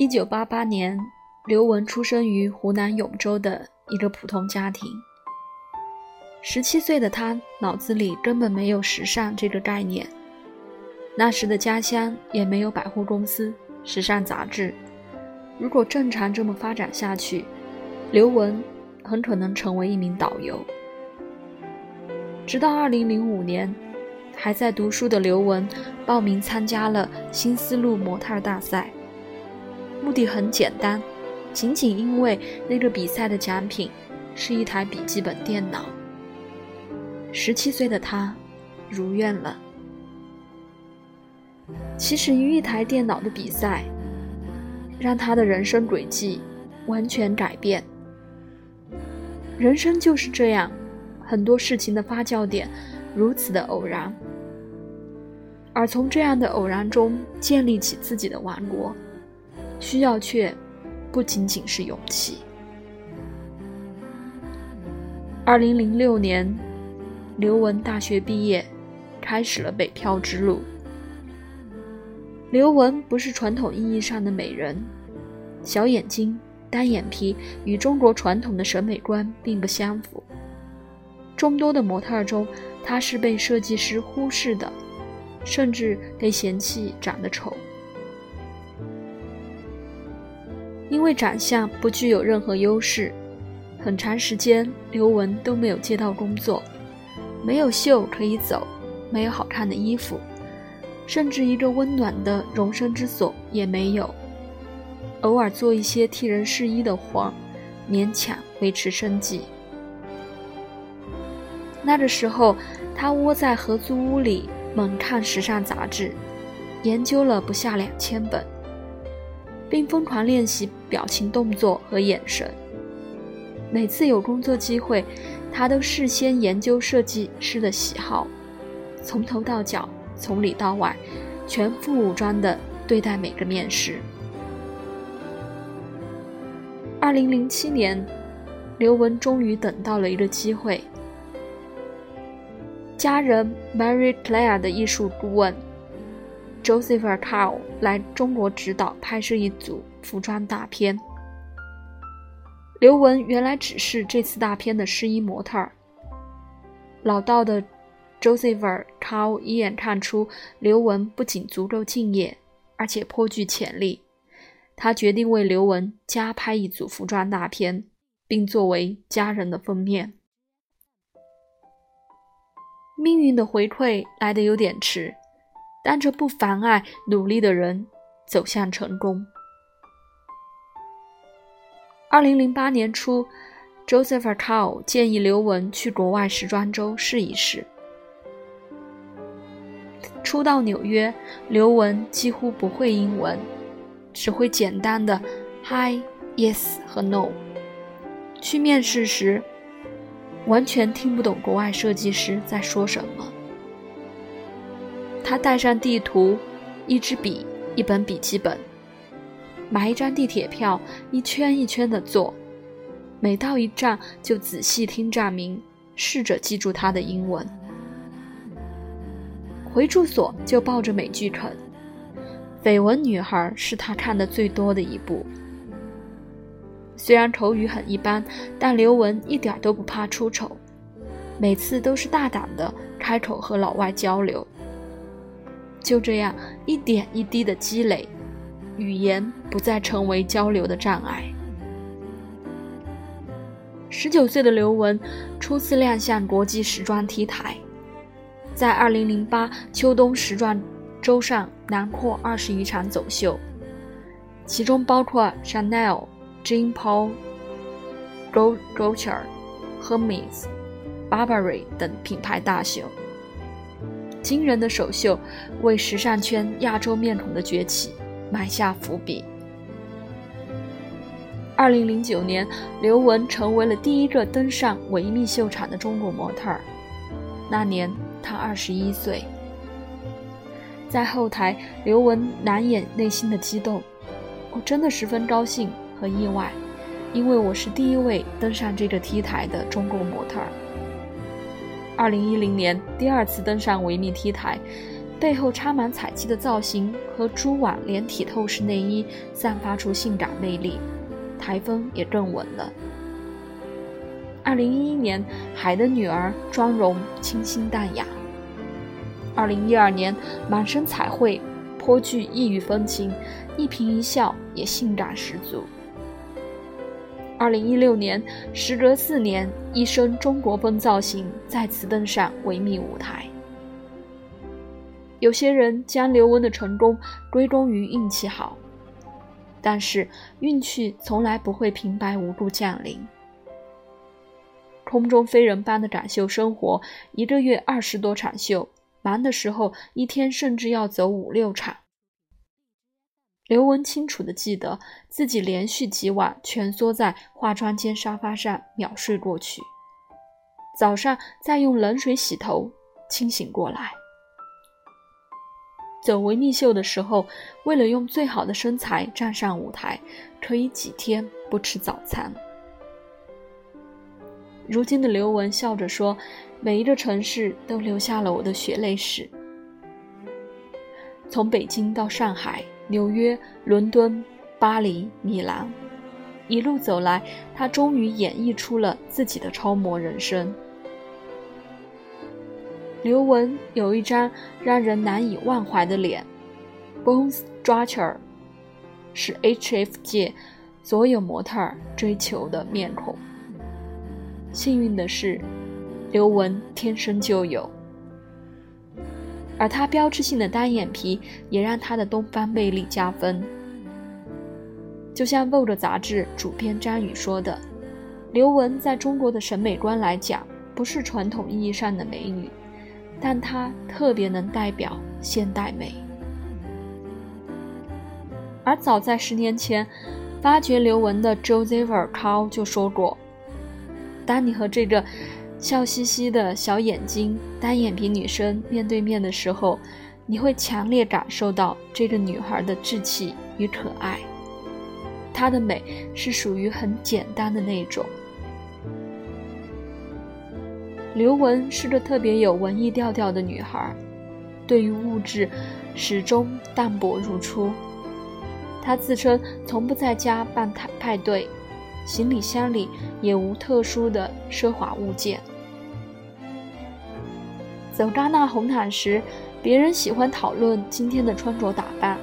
一九八八年，刘雯出生于湖南永州的一个普通家庭。十七岁的她脑子里根本没有时尚这个概念，那时的家乡也没有百货公司、时尚杂志。如果正常这么发展下去，刘雯很可能成为一名导游。直到二零零五年，还在读书的刘雯报名参加了新丝路模特大赛。目的很简单，仅仅因为那个比赛的奖品是一台笔记本电脑。十七岁的他如愿了。其实，于一台电脑的比赛，让他的人生轨迹完全改变。人生就是这样，很多事情的发酵点如此的偶然，而从这样的偶然中建立起自己的王国。需要却不仅仅是勇气。二零零六年，刘雯大学毕业，开始了北漂之路。刘雯不是传统意义上的美人，小眼睛、单眼皮与中国传统的审美观并不相符。众多的模特中，她是被设计师忽视的，甚至被嫌弃长得丑。因为长相不具有任何优势，很长时间刘雯都没有接到工作，没有秀可以走，没有好看的衣服，甚至一个温暖的容身之所也没有。偶尔做一些替人试衣的活，勉强维持生计。那个时候，她窝在合租屋里猛看时尚杂志，研究了不下两千本。并疯狂练习表情动作和眼神。每次有工作机会，他都事先研究设计师的喜好，从头到脚，从里到外，全副武装地对待每个面试。二零零七年，刘雯终于等到了一个机会，家人 Mary Claire 的艺术顾问。Joseph Carl 来中国指导拍摄一组服装大片。刘雯原来只是这次大片的试衣模特儿。老道的 Joseph Carl 一眼看出刘雯不仅足够敬业，而且颇具潜力。他决定为刘雯加拍一组服装大片，并作为家人的封面。命运的回馈来得有点迟。但这不妨碍努力的人走向成功。二零零八年初，Joseph Carl 建议刘雯去国外时装周试一试。初到纽约，刘雯几乎不会英文，只会简单的 “Hi”、“Yes” 和 “No”。去面试时，完全听不懂国外设计师在说什么。他带上地图、一支笔、一本笔记本，买一张地铁票，一圈一圈的坐，每到一站就仔细听站名，试着记住他的英文。回住所就抱着美剧啃，《绯闻女孩》是他看的最多的一部。虽然口语很一般，但刘雯一点都不怕出丑，每次都是大胆的开口和老外交流。就这样一点一滴的积累，语言不再成为交流的障碍。十九岁的刘雯初次亮相国际时装 T 台，在二零零八秋冬时装周上囊括二十余场走秀，其中包括 Chanel、Jean Paul、Go Gocher、Hermes、Burberry 等品牌大秀。惊人的首秀为时尚圈亚洲面孔的崛起埋下伏笔。二零零九年，刘雯成为了第一个登上维密秀场的中国模特儿。那年她二十一岁。在后台，刘雯难掩内心的激动：“我真的十分高兴和意外，因为我是第一位登上这个 T 台的中国模特儿。”二零一零年第二次登上维密 T 台，背后插满彩旗的造型和蛛网连体透视内衣散发出性感魅力，台风也更稳了。二零一一年，海的女儿妆容清新淡雅。二零一二年，满身彩绘，颇具异域风情，一颦一笑也性感十足。二零一六年，时隔四年，一身中国风造型再次登上维密舞台。有些人将刘雯的成功归功于运气好，但是运气从来不会平白无故降临。空中飞人般的展秀生活，一个月二十多场秀，忙的时候一天甚至要走五六场。刘雯清楚地记得自己连续几晚蜷缩在化妆间沙发上秒睡过去，早上再用冷水洗头，清醒过来。走维密秀的时候，为了用最好的身材站上舞台，可以几天不吃早餐。如今的刘雯笑着说：“每一个城市都留下了我的血泪史。从北京到上海、纽约、伦敦、巴黎、米兰，一路走来，他终于演绎出了自己的超模人生。”刘雯有一张让人难以忘怀的脸，Bone Structure，是 H.F 界所有模特追求的面孔。幸运的是，刘雯天生就有，而她标志性的单眼皮也让她的东方魅力加分。就像《Vogue》杂志主编张宇说的：“刘雯在中国的审美观来讲，不是传统意义上的美女，但她特别能代表现代美。”而早在十年前，发掘刘雯的 Joseph Carl 就说过。当你和这个笑嘻嘻的小眼睛、单眼皮女生面对面的时候，你会强烈感受到这个女孩的稚气与可爱。她的美是属于很简单的那种。刘雯是个特别有文艺调调的女孩，对于物质始终淡泊如初。她自称从不在家办派派对。行李箱里也无特殊的奢华物件。走戛纳红毯时，别人喜欢讨论今天的穿着打扮，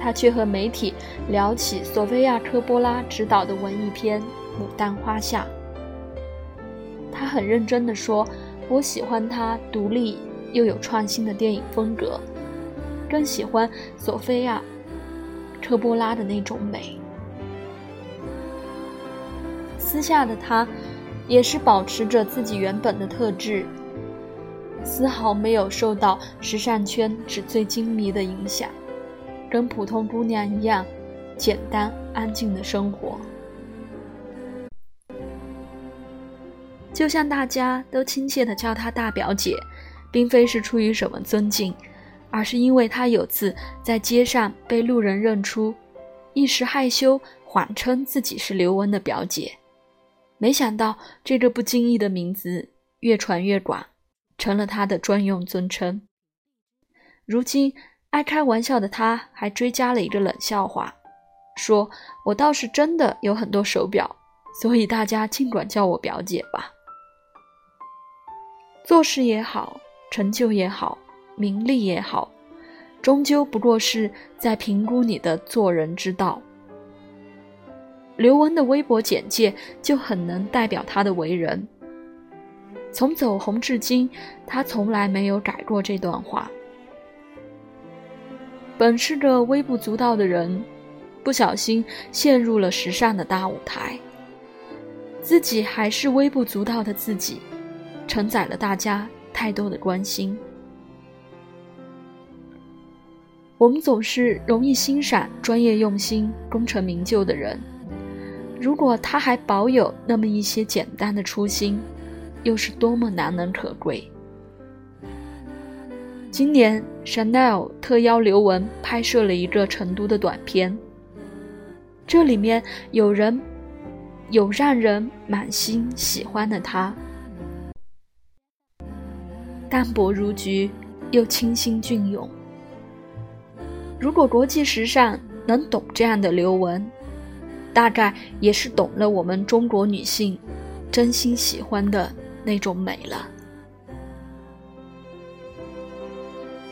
他却和媒体聊起索菲亚·科波拉执导的文艺片《牡丹花下》。他很认真地说：“我喜欢他独立又有创新的电影风格，更喜欢索菲亚·科波拉的那种美。”私下的他，也是保持着自己原本的特质，丝毫没有受到时尚圈纸醉金迷的影响，跟普通姑娘一样，简单安静的生活。就像大家都亲切的叫她大表姐，并非是出于什么尊敬，而是因为她有次在街上被路人认出，一时害羞，谎称自己是刘雯的表姐。没想到这个不经意的名字越传越广，成了他的专用尊称。如今爱开玩笑的他，还追加了一个冷笑话，说：“我倒是真的有很多手表，所以大家尽管叫我表姐吧。”做事也好，成就也好，名利也好，终究不过是在评估你的做人之道。刘雯的微博简介就很能代表她的为人。从走红至今，他从来没有改过这段话。本是个微不足道的人，不小心陷入了时尚的大舞台，自己还是微不足道的自己，承载了大家太多的关心。我们总是容易欣赏专业用心、功成名就的人。如果他还保有那么一些简单的初心，又是多么难能可贵。今年，Chanel 特邀刘雯拍摄了一个成都的短片，这里面有人，有让人满心喜欢的她，淡泊如菊，又清新隽永。如果国际时尚能懂这样的刘雯，大概也是懂了我们中国女性真心喜欢的那种美了。